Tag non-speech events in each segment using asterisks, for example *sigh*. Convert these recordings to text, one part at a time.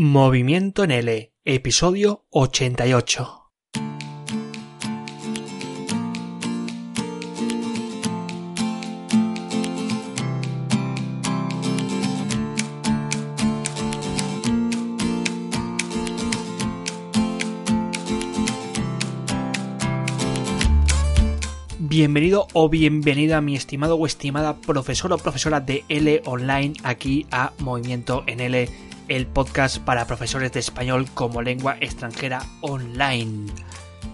Movimiento en L, episodio 88. Bienvenido o bienvenida mi estimado o estimada profesor o profesora de L online aquí a Movimiento en L el podcast para profesores de español como lengua extranjera online.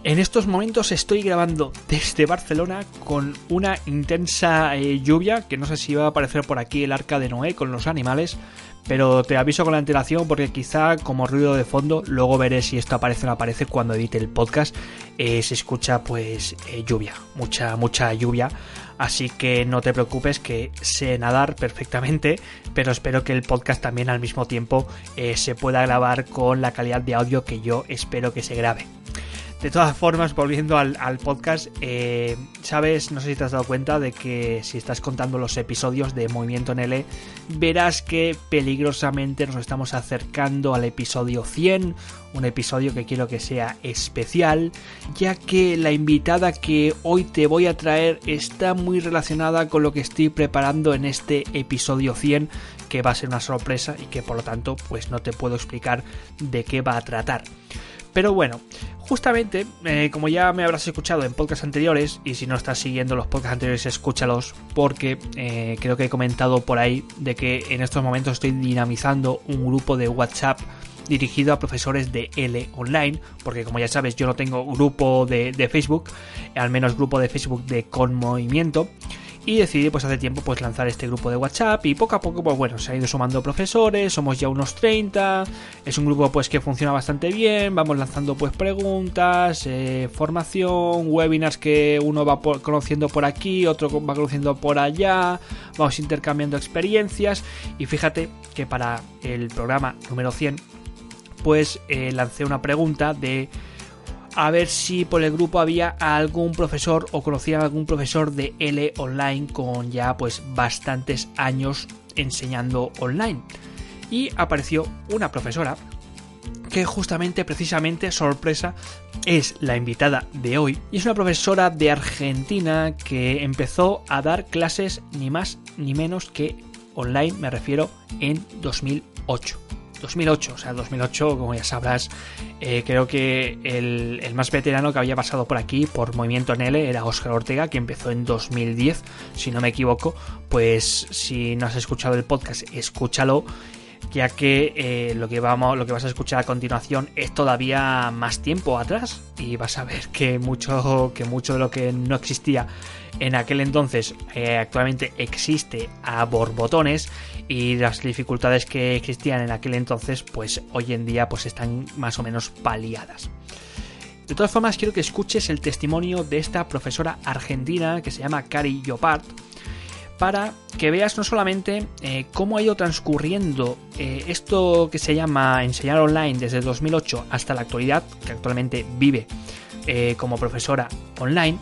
En estos momentos estoy grabando desde Barcelona con una intensa eh, lluvia, que no sé si va a aparecer por aquí el arca de Noé con los animales, pero te aviso con la antelación porque quizá como ruido de fondo, luego veré si esto aparece o no aparece cuando edite el podcast, eh, se escucha pues eh, lluvia, mucha, mucha lluvia. Así que no te preocupes que sé nadar perfectamente, pero espero que el podcast también al mismo tiempo eh, se pueda grabar con la calidad de audio que yo espero que se grabe. De todas formas, volviendo al, podcast, eh, sabes, no sé si te has dado cuenta de que si estás contando los episodios de Movimiento en L, verás que peligrosamente nos estamos acercando al episodio 100, un episodio que quiero que sea especial, ya que la invitada que hoy te voy a traer está muy relacionada con lo que estoy preparando en este episodio 100, que va a ser una sorpresa y que por lo tanto pues no te puedo explicar de qué va a tratar. Pero bueno, justamente, eh, como ya me habrás escuchado en podcasts anteriores, y si no estás siguiendo los podcasts anteriores, escúchalos, porque eh, creo que he comentado por ahí de que en estos momentos estoy dinamizando un grupo de WhatsApp dirigido a profesores de L online, porque como ya sabes, yo no tengo grupo de, de Facebook, al menos grupo de Facebook de Con Movimiento y decidí pues hace tiempo pues lanzar este grupo de WhatsApp y poco a poco pues bueno se ha ido sumando profesores somos ya unos 30 es un grupo pues que funciona bastante bien vamos lanzando pues preguntas eh, formación webinars que uno va conociendo por aquí otro va conociendo por allá vamos intercambiando experiencias y fíjate que para el programa número 100 pues eh, lancé una pregunta de a ver si por el grupo había algún profesor o conocían algún profesor de L online con ya pues bastantes años enseñando online. Y apareció una profesora que justamente, precisamente, sorpresa, es la invitada de hoy. Y es una profesora de Argentina que empezó a dar clases ni más ni menos que online, me refiero, en 2008. 2008, o sea, 2008, como ya sabrás, eh, creo que el, más veterano que había pasado por aquí, por Movimiento en era Oscar Ortega, que empezó en 2010, si no me equivoco, pues si no has escuchado el podcast, escúchalo ya que eh, lo que vamos lo que vas a escuchar a continuación es todavía más tiempo atrás y vas a ver que mucho que mucho de lo que no existía en aquel entonces eh, actualmente existe a borbotones y las dificultades que existían en aquel entonces pues hoy en día pues están más o menos paliadas. De todas formas quiero que escuches el testimonio de esta profesora argentina que se llama Cari Yopart para que veas no solamente eh, cómo ha ido transcurriendo eh, esto que se llama enseñar online desde 2008 hasta la actualidad, que actualmente vive como profesora online,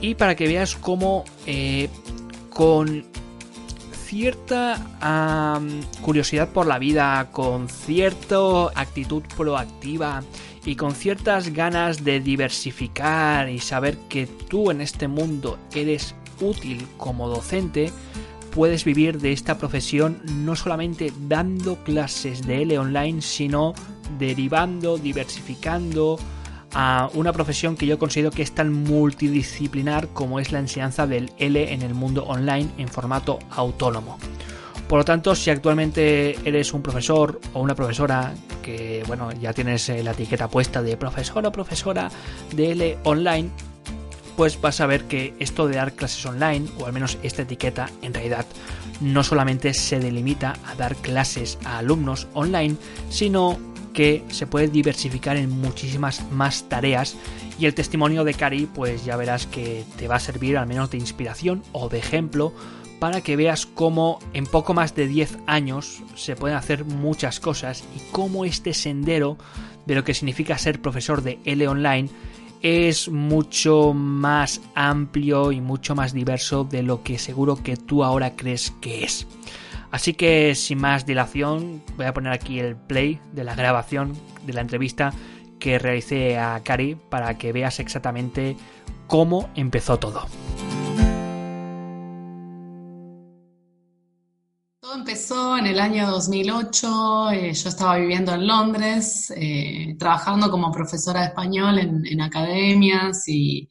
y para que veas cómo eh, con cierta curiosidad por la vida, con cierta actitud proactiva y con ciertas ganas de diversificar y saber que tú en este mundo eres útil como docente, puedes vivir de esta profesión no solamente dando clases de L online, sino derivando, diversificando, a una profesión que yo considero que es tan multidisciplinar como es la enseñanza del L en el mundo online en formato autónomo. Por lo tanto, si actualmente eres un profesor o una profesora que, bueno, ya tienes eh, la etiqueta puesta de profesor o profesora de L online, pues vas a ver que esto de dar clases online, o al menos esta etiqueta, en realidad no solamente se delimita a dar clases a alumnos online, sino que se puede diversificar en muchísimas más tareas y el testimonio de Cari pues ya verás que te va a servir al menos de inspiración o de ejemplo para que veas cómo en poco más de 10 años se pueden hacer muchas cosas y cómo este sendero de lo que significa ser profesor de L online es mucho más amplio y mucho más diverso de lo que seguro que tú ahora crees que es. Así que sin más dilación voy a poner aquí el play de la grabación de la entrevista que realicé a Cari para que veas exactamente cómo empezó todo. Todo empezó en el año 2008, eh, yo estaba viviendo en Londres, eh, trabajando como profesora de español en, academias y,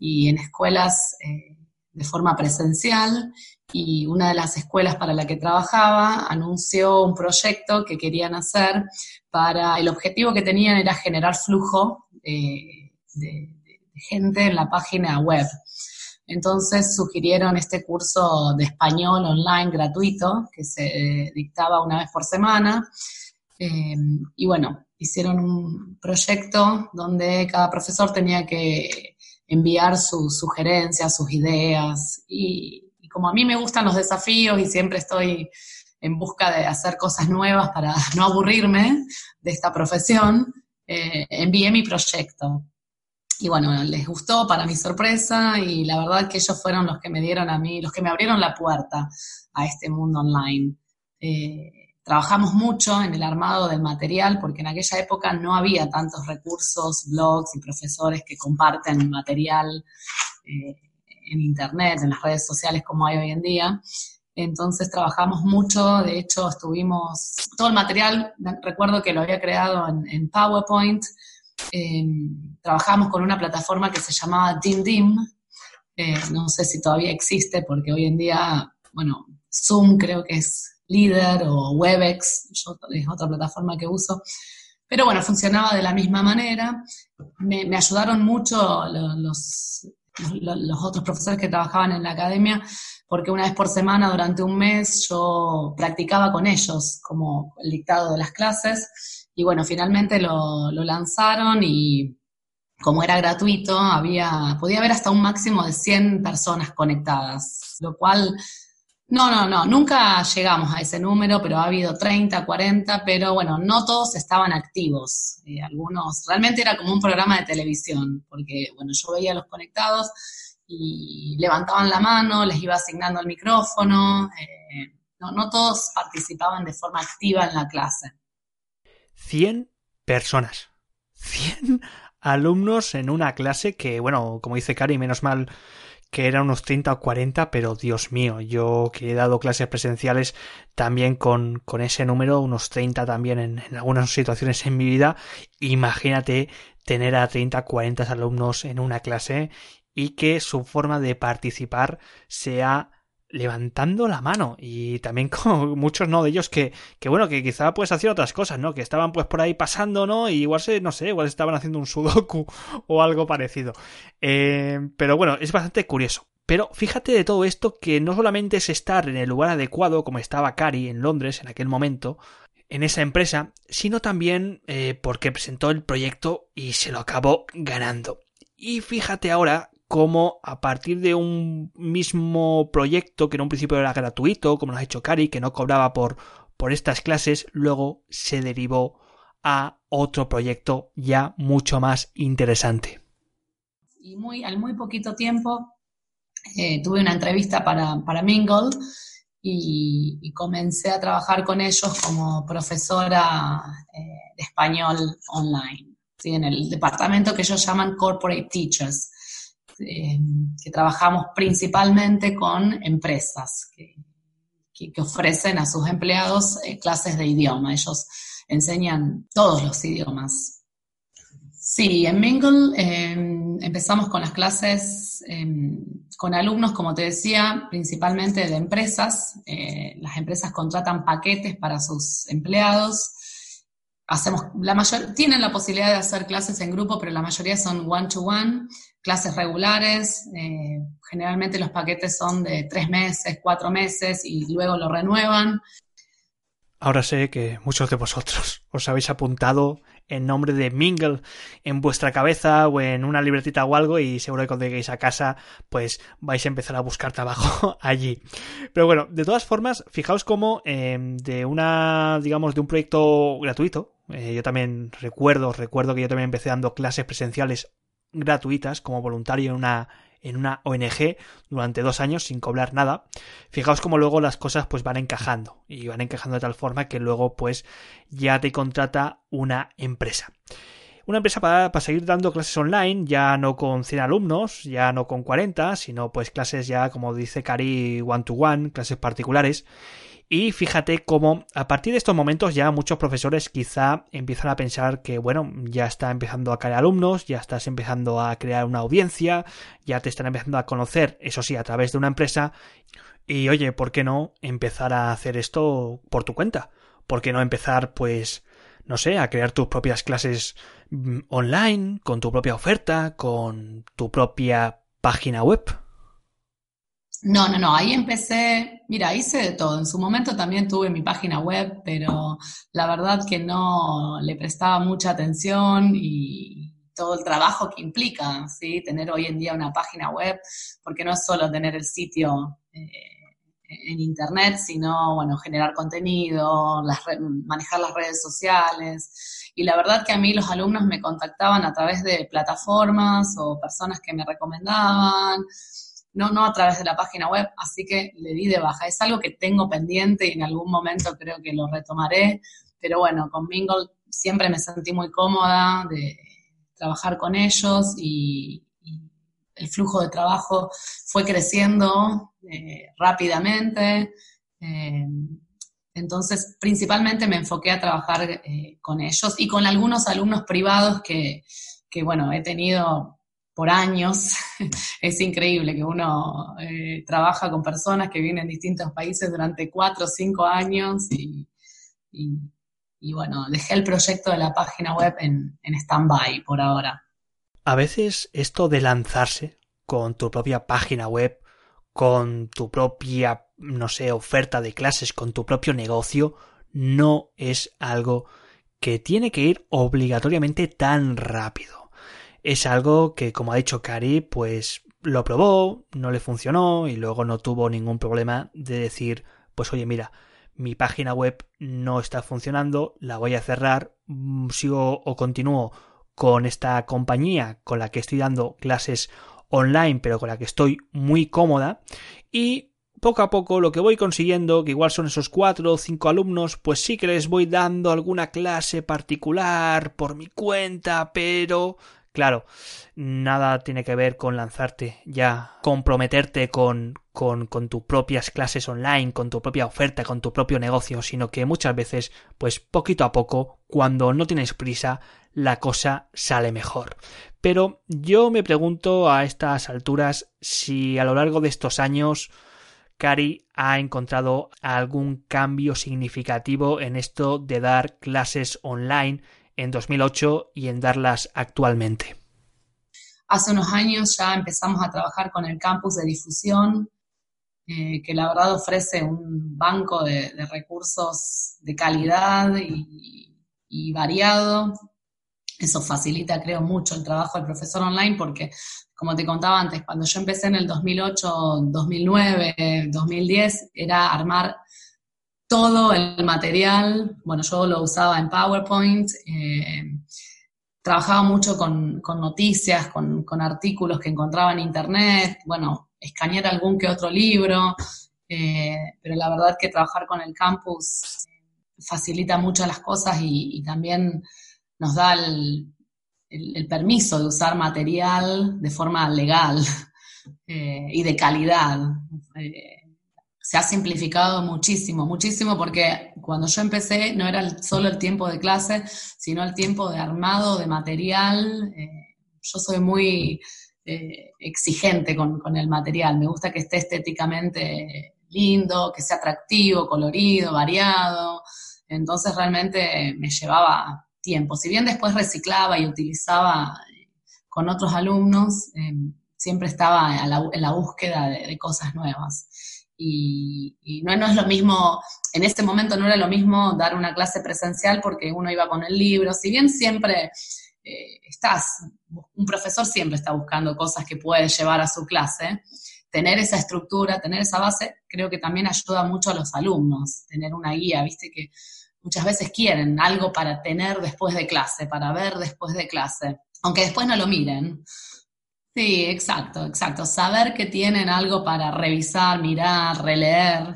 en escuelas eh, de forma presencial y una de las escuelas para la que trabajaba anunció un proyecto que querían hacer para, el objetivo que tenían era generar flujo de, gente en la página web. Entonces sugirieron este curso de español online gratuito que se dictaba una vez por semana. Eh, y bueno, hicieron un proyecto donde cada profesor tenía que enviar sus sugerencias, sus ideas y, como a mí me gustan los desafíos y siempre estoy en busca de hacer cosas nuevas para *laughs* no aburrirme de esta profesión, eh, envié mi proyecto. Y bueno, les gustó para mi sorpresa y la verdad que ellos fueron los que me dieron a mí, los que me abrieron la puerta a este mundo online. Eh, trabajamos mucho en el armado del material porque en aquella época no había tantos recursos, blogs y profesores que comparten material. Eh, en Internet, en las redes sociales como hay hoy en día. Entonces trabajamos mucho, de hecho estuvimos, todo el material, recuerdo que lo había creado en, PowerPoint, em, trabajamos con una plataforma que se llamaba DimDim, eh, no sé si todavía existe porque hoy en día, bueno, Zoom creo que es líder o Webex, yo, es otra plataforma que uso, pero bueno, funcionaba de la misma manera. Me, me ayudaron mucho los, los otros profesores que trabajaban en la academia, porque una vez por semana durante un mes yo practicaba con ellos como el dictado de las clases. Y bueno, finalmente lo, lanzaron y como era gratuito, había, podía haber hasta un máximo de 100 personas conectadas, lo cual no, no, no, nunca llegamos a ese número, pero ha habido 30, 40, pero bueno, no todos estaban activos. Eh, algunos, realmente era como un programa de televisión, porque bueno, yo veía a los conectados y levantaban la mano, les iba asignando el micrófono, eh, no, no todos participaban de forma activa en la clase. 100 personas. 100 alumnos en una clase que, bueno, como dice Cari, menos mal que eran unos 30 o 40, pero Dios mío, yo que he dado clases presenciales también con, con ese número, unos 30 también en, en, algunas situaciones en mi vida, imagínate tener a 30, 40 alumnos en una clase y que su forma de participar sea levantando la mano. Y también con *laughs* muchos no de ellos que, que bueno que quizá pues hacían otras cosas no que estaban pues por ahí pasando no y igual se no sé igual estaban haciendo un sudoku *laughs* o algo parecido. Eh, pero bueno es bastante curioso. Pero fíjate de todo esto que no solamente es estar en el lugar adecuado como estaba Cari en Londres en aquel momento en esa empresa, sino también eh, porque presentó el proyecto y se lo acabó ganando. Y fíjate ahora cómo a partir de un mismo proyecto que en un principio era gratuito, como lo ha hecho Cari, que no cobraba por, por estas clases, luego se derivó a otro proyecto ya mucho más interesante. Y muy, al muy poquito tiempo eh, tuve una entrevista para, para Mingle y, comencé a trabajar con ellos como profesora eh, de español online, en el departamento que ellos llaman Corporate Teachers eh, que trabajamos principalmente con empresas que, ofrecen a sus empleados eh, clases de idioma. Ellos enseñan todos los idiomas. Sí, en Mingle em, empezamos con las clases em, con alumnos, como te decía, principalmente de empresas. Eh, las empresas contratan paquetes para sus empleados hacemos la mayor tienen la posibilidad de hacer clases en grupo, pero la mayoría son one to one, clases regulares. Eh, generalmente los paquetes son de tres meses, cuatro meses y luego lo renuevan. Ahora sé que muchos de vosotros *laughs* os habéis apuntado en nombre de Mingle en vuestra cabeza o en una libretita o algo y seguro que cuando lleguéis a casa pues vais a empezar a buscar trabajo *laughs* allí. Pero bueno, de todas formas, fijaos cómo em, de una, digamos, de un proyecto gratuito, eh, yo también recuerdo, recuerdo que yo también empecé dando clases presenciales gratuitas como voluntario en una en una ONG durante dos años sin cobrar nada. Fijaos cómo luego las cosas pues van encajando y van encajando de tal forma que luego pues ya te contrata una empresa. Una empresa para, para, seguir dando clases online, ya no con 100 alumnos, ya no con 40, sino pues clases ya, como dice Cari, one to one, clases particulares. Y fíjate cómo a partir de estos momentos ya muchos profesores quizá empiezan a pensar que, bueno, ya está empezando a caer alumnos, ya estás empezando a crear una audiencia, ya te están empezando a conocer, eso sí, a través de una empresa. Y oye, ¿por qué no empezar a hacer esto por tu cuenta? ¿Por qué no empezar, pues, no sé, a crear tus propias clases mm, online, con tu propia oferta, con tu propia página web. No, no, no, ahí empecé, mira, hice de todo. En su momento también tuve mi página web, pero la verdad que no le prestaba mucha atención y todo el trabajo que implica, ¿sí? Tener hoy en día una página web, porque no es solo tener el sitio eh, en internet, sino, bueno, generar contenido, las manejar las redes sociales. Y la verdad que a mí los alumnos me contactaban a través de plataformas o personas que me recomendaban, no, no a través de la página web, así que le di de baja. Es algo que tengo pendiente y en algún momento creo que lo retomaré, pero bueno, con Mingle siempre me sentí muy cómoda de trabajar con ellos y, el flujo de trabajo fue creciendo eh, rápidamente. Eh, entonces, principalmente me enfoqué a trabajar eh, con ellos y con algunos alumnos privados que, que, bueno, he tenido por años. *laughs* es increíble que uno trabaja con personas que vienen de distintos países durante cuatro o cinco años y, y, bueno, dejé el proyecto de la página web en, en stand-by por ahora. A veces esto de lanzarse con tu propia página web, con tu propia, no sé, oferta de clases, con tu propio negocio, no es algo que tiene que ir obligatoriamente tan rápido. Es algo que, como ha dicho Cari, pues lo probó, no le funcionó y luego no tuvo ningún problema de decir, pues oye, mira, mi página web no está funcionando, la voy a cerrar, mm, sigo o continúo con esta compañía con la que estoy dando clases online, pero con la que estoy muy cómoda. Y poco a poco lo que voy consiguiendo, que igual son esos cuatro o cinco alumnos, pues sí que les voy dando alguna clase particular por mi cuenta, pero Claro, nada tiene que ver con lanzarte ya, comprometerte con, tus propias clases online, con tu propia oferta, con tu propio negocio, sino que muchas veces, pues poquito a poco, cuando no tienes prisa, la cosa sale mejor. Pero yo me pregunto a estas alturas si a lo largo de estos años Cari ha encontrado algún cambio significativo en esto de dar clases online en 2008 y en darlas actualmente. Hace unos años ya empezamos a trabajar con el campus de difusión, eh, que la verdad ofrece un banco de, recursos de calidad y, y variado. Eso facilita, creo, mucho el trabajo del profesor online porque, como te contaba antes, cuando yo empecé en el 2008, 2009, 2010, era armar todo el material, bueno, yo lo usaba en PowerPoint, eh, trabajaba mucho con, noticias, con, artículos que encontraba en Internet, bueno, escanear algún que otro libro, eh, pero la verdad que trabajar con el campus facilita mucho las cosas y, también nos da el, permiso de usar material de forma legal *laughs* eh, y de calidad se ha simplificado muchísimo, muchísimo, porque cuando yo empecé no era solo el tiempo de clase, sino el tiempo de armado de material. Eh, yo soy muy eh, exigente con, el material, me gusta que esté estéticamente lindo, que sea atractivo, colorido, variado. Entonces realmente me llevaba tiempo. Si bien después reciclaba y utilizaba eh, con otros alumnos, siempre estaba en la, búsqueda de cosas nuevas y, no, no, es lo mismo, en este momento no era lo mismo dar una clase presencial porque uno iba con el libro, si bien siempre eh, estás, un profesor siempre está buscando cosas que puede llevar a su clase, tener esa estructura, tener esa base, creo que también ayuda mucho a los alumnos, tener una guía, viste que muchas veces quieren algo para tener después de clase, para ver después de clase, aunque después no lo miren Sí, exacto, exacto. Saber que tienen algo para revisar, mirar, releer,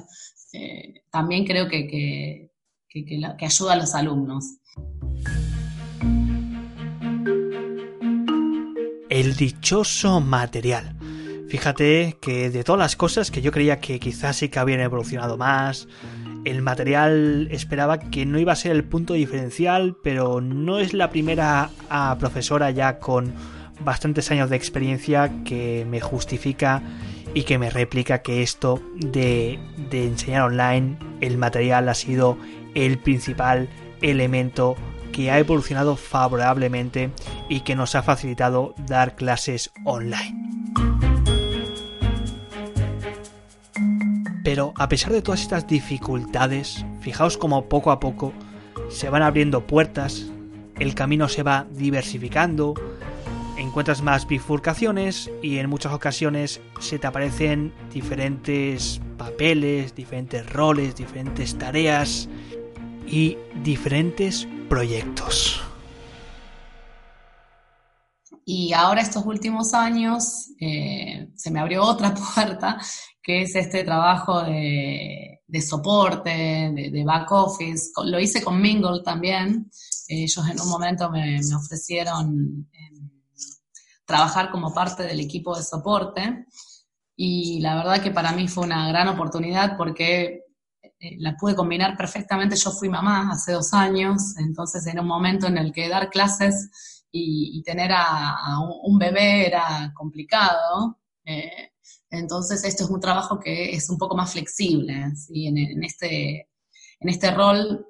eh, también creo que, que, que ayuda a los alumnos. El dichoso material. Fíjate que de todas las cosas que yo creía que quizás sí que habían evolucionado más, el material esperaba que no iba a ser el punto diferencial, pero no es la primera ah, profesora ya con bastantes años de experiencia que me justifica y que me replica que esto de, enseñar online, el material ha sido el principal elemento que ha evolucionado favorablemente y que nos ha facilitado dar clases online. Pero a pesar de todas estas dificultades, fijaos como poco a poco se van abriendo puertas, el camino se va diversificando, encuentras más bifurcaciones y en muchas ocasiones se te aparecen diferentes papeles, diferentes roles, diferentes tareas y diferentes proyectos. Y ahora estos últimos años eh, se me abrió otra *laughs* puerta, que es este trabajo de, soporte, de, back office. Lo hice con Mingle también. Ellos en un momento me, me ofrecieron trabajar como parte del equipo de soporte y la verdad que para mí fue una gran oportunidad porque eh, la pude combinar perfectamente. Yo fui mamá hace dos años, entonces era un momento en el que dar clases y, tener a, un bebé era complicado. Eh, entonces esto es un trabajo que es un poco más flexible. ¿sí? En, este, en este rol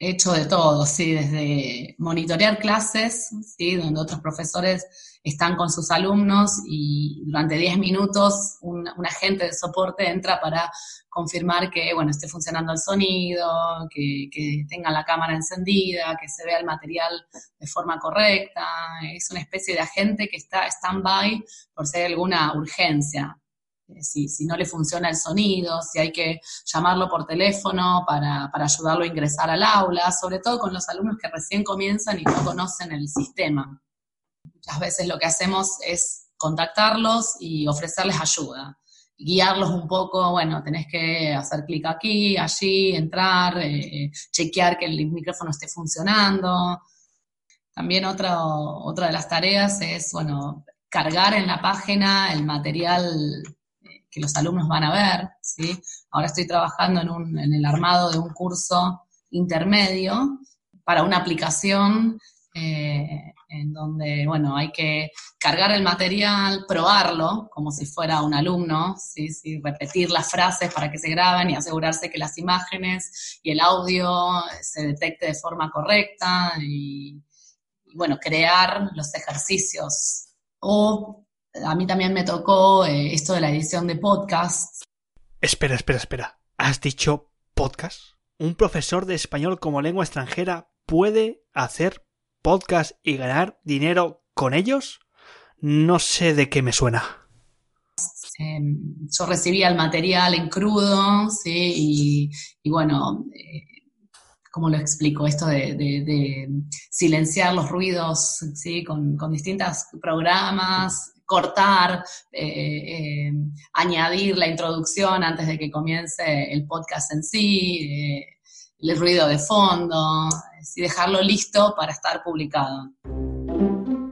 hecho de todo, ¿sí? desde monitorear clases, ¿sí? donde otros profesores están con sus alumnos y durante 10 minutos un, agente de soporte entra para confirmar que bueno, esté funcionando el sonido, que, que tenga la cámara encendida, que se vea el material de forma correcta. Es una especie de agente que está stand-by por si hay alguna urgencia. Eh, si, si, no le funciona el sonido, si hay que llamarlo por teléfono para, para, ayudarlo a ingresar al aula, sobre todo con los alumnos que recién comienzan y no conocen el sistema. Muchas veces lo que hacemos es contactarlos y ofrecerles ayuda, guiarlos un poco, bueno, tenés que hacer clic aquí, allí, entrar, eh, chequear que el micrófono esté funcionando. También otra, otra de las tareas es, bueno, cargar en la página el material que los alumnos van a ver, ¿sí? Ahora estoy trabajando en, el armado de un curso intermedio para una aplicación eh, en donde, bueno, hay que cargar el material, probarlo como si fuera un alumno, ¿sí? ¿sí? repetir las frases para que se graben y asegurarse que las imágenes y el audio se detecte de forma correcta y, bueno, crear los ejercicios. O a mí también me tocó eh, esto de la edición de podcasts. Espera, espera, espera. ¿Has dicho podcast? ¿Un profesor de español como lengua extranjera puede hacer podcast y ganar dinero con ellos, no sé de qué me suena. Em, yo recibía el material en crudo, ¿sí? Y, bueno, eh, ¿cómo lo explico? Esto de, silenciar los ruidos, ¿sí? Con, distintos programas, cortar, eh, eh, añadir la introducción antes de que comience el podcast en sí, el ruido de fondo, y dejarlo listo para estar publicado.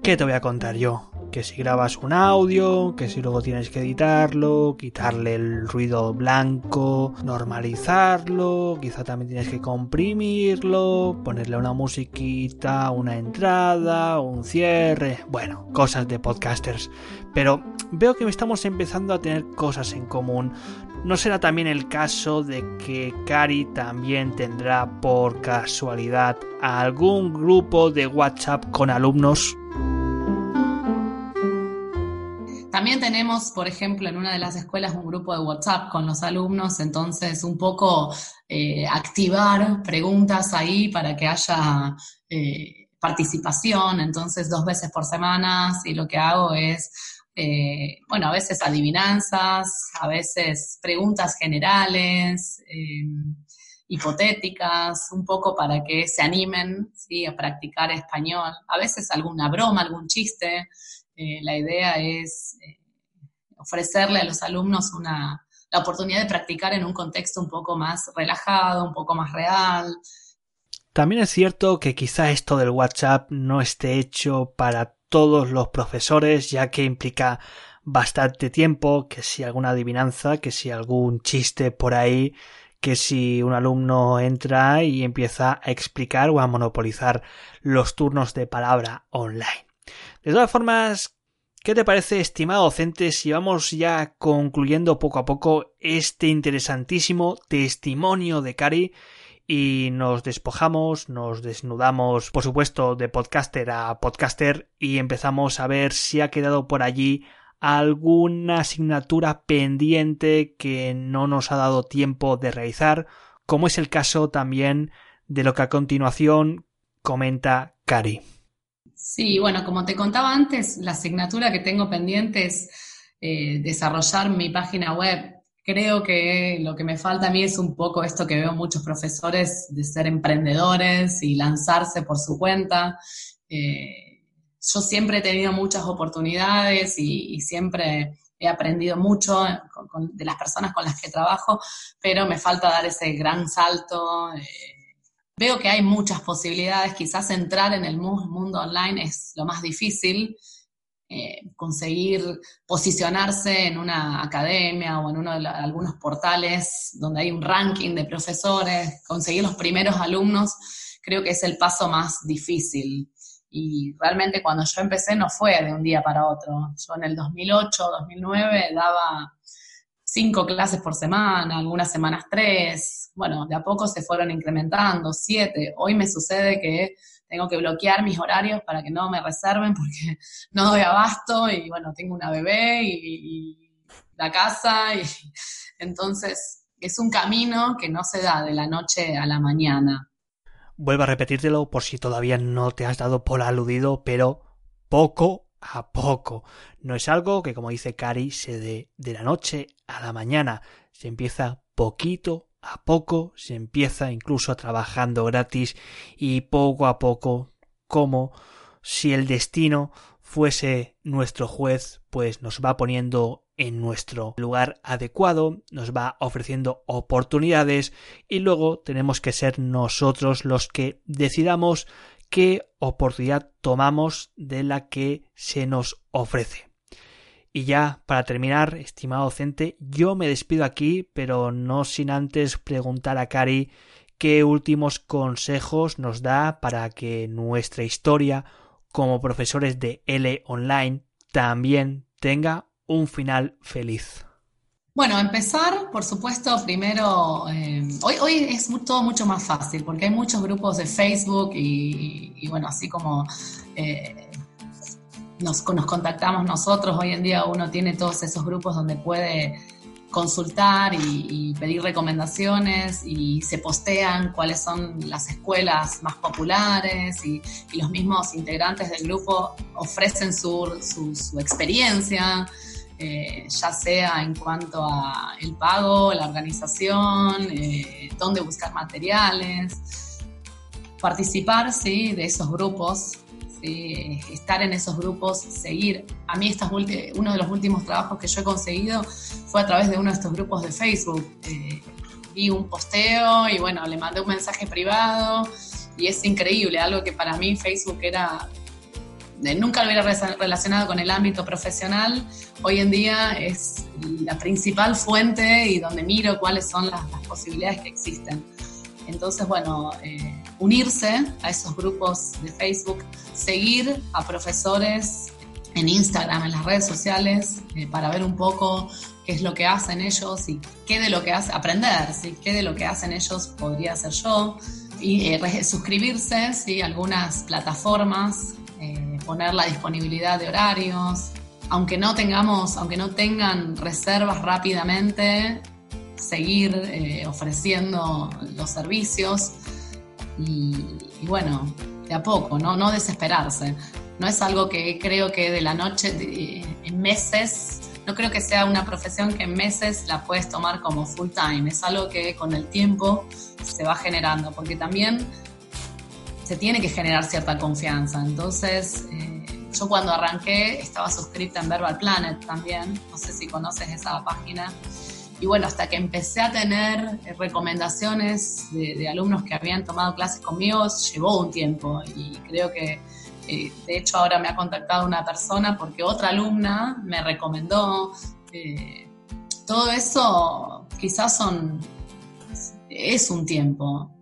¿Qué te voy a contar yo? Que si grabas un audio, que si luego tienes que editarlo, quitarle el ruido blanco, normalizarlo, quizá también tienes que comprimirlo, ponerle una musiquita, una entrada, un cierre, bueno, cosas de podcasters. Pero veo que estamos empezando a tener cosas en común. ¿No será también el caso de que Cari también tendrá por casualidad algún grupo de WhatsApp con alumnos? También tenemos, por ejemplo, en una de las escuelas un grupo de WhatsApp con los alumnos, entonces un poco eh, activar preguntas ahí para que haya eh, participación, entonces dos veces por semana, y lo que hago es eh, bueno, a veces adivinanzas, a veces preguntas generales, eh, hipotéticas, un poco para que se animen a practicar español, a veces alguna broma, algún chiste, eh, la idea es eh, ofrecerle a los alumnos una, la oportunidad de practicar en un contexto un poco más relajado, un poco más real. También es cierto que quizá esto del WhatsApp no esté hecho para todos los profesores, ya que implica bastante tiempo, que si alguna adivinanza, que si algún chiste por ahí, que si un alumno entra y empieza a explicar o a monopolizar los turnos de palabra online. De todas formas, ¿qué te parece, estimado docente, si vamos ya concluyendo poco a poco este interesantísimo testimonio de Cari y nos despojamos, nos desnudamos, por supuesto, de podcaster a podcaster y empezamos a ver si ha quedado por allí alguna asignatura pendiente que no nos ha dado tiempo de realizar, como es el caso también de lo que a continuación comenta Cari. Sí, bueno, como te contaba antes, la asignatura que tengo pendiente es eh, desarrollar mi página web. Creo que lo que me falta a mí es un poco esto que veo muchos profesores de ser emprendedores y lanzarse por su cuenta. Eh, yo siempre he tenido muchas oportunidades y, siempre he aprendido mucho de las personas con las que trabajo, pero me falta dar ese gran salto. Eh, veo que hay muchas posibilidades, quizás entrar en el mundo online es lo más difícil, eh, conseguir posicionarse en una academia o en uno de algunos portales donde hay un ranking de profesores, conseguir los primeros alumnos, creo que es el paso más difícil. Y realmente cuando yo empecé no fue de un día para otro. Yo en el 2008, 2009 daba cinco clases por semana, algunas semanas tres. Bueno, de a poco se fueron incrementando, siete. Hoy me sucede que tengo que bloquear mis horarios para que no me reserven porque *laughs* no doy abasto y bueno, tengo una bebé y, la casa y *laughs* entonces es un camino que no se da de la noche a la mañana. Vuelvo a repetírtelo por si todavía no te has dado por aludido, pero poco a poco. No es algo que, como dice Cari, se dé de la noche a la mañana. Se empieza poquito a poco, se empieza incluso trabajando gratis y poco a poco, como si el destino fuese nuestro juez, pues nos va poniendo en nuestro lugar adecuado, nos va ofreciendo oportunidades y luego tenemos que ser nosotros los que decidamos qué oportunidad tomamos de la que se nos ofrece. Y ya para terminar, estimado docente, yo me despido aquí, pero no sin antes preguntar a Cari qué últimos consejos nos da para que nuestra historia como profesores de L online también tenga un final feliz? Bueno, empezar, por supuesto, primero, eh, hoy, hoy es todo mucho más fácil porque hay muchos grupos de Facebook y, bueno, así como eh, nos, nos contactamos nosotros, hoy en día uno tiene todos esos grupos donde puede consultar y, pedir recomendaciones y se postean cuáles son las escuelas más populares y, los mismos integrantes del grupo ofrecen su, su experiencia. Eh, ya sea en cuanto a el pago, la organización, eh, dónde buscar materiales, participar ¿sí? de esos grupos, estar en esos grupos, seguir. A mí estas uno de los últimos trabajos que yo he conseguido fue a través de uno de estos grupos de Facebook. Eh, vi un posteo y bueno, le mandé un mensaje privado y es increíble, algo que para mí Facebook era nunca lo hubiera relacionado con el ámbito profesional, hoy en día es la principal fuente y donde miro cuáles son las, posibilidades que existen. Entonces, bueno, eh, unirse a esos grupos de Facebook, seguir a profesores en Instagram, en las redes sociales, eh, para ver un poco qué es lo que hacen ellos y qué de lo que hacen, aprender, ¿sí? qué de lo que hacen ellos podría hacer yo. Y eh, suscribirse ¿sí? algunas plataformas poner la disponibilidad de horarios, aunque no tengamos, aunque no tengan reservas rápidamente, seguir eh, ofreciendo los servicios y, bueno, de a poco, ¿no? no desesperarse. No es algo que creo que de la noche, en meses, no creo que sea una profesión que en meses la puedes tomar como full time. Es algo que con el tiempo se va generando, porque también se tiene que generar cierta confianza. Entonces, eh, yo cuando arranqué estaba suscrita en Verbal Planet también, no sé si conoces esa página. Y bueno, hasta que empecé a tener recomendaciones de, alumnos que habían tomado clases conmigo, llevó un tiempo y creo que, eh, de hecho, ahora me ha contactado una persona porque otra alumna me recomendó. Eh, todo eso quizás son, es un tiempo